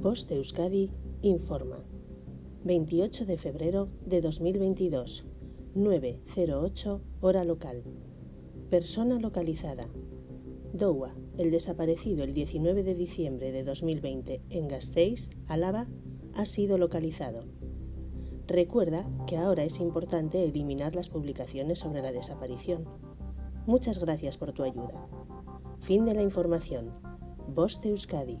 Voz de Euskadi informa. 28 de febrero de 2022, 9.08 hora local. Persona localizada. Doua, el desaparecido el 19 de diciembre de 2020 en Gasteiz, Álava, ha sido localizado. Recuerda que ahora es importante eliminar las publicaciones sobre la desaparición. Muchas gracias por tu ayuda. Fin de la información. Voz de Euskadi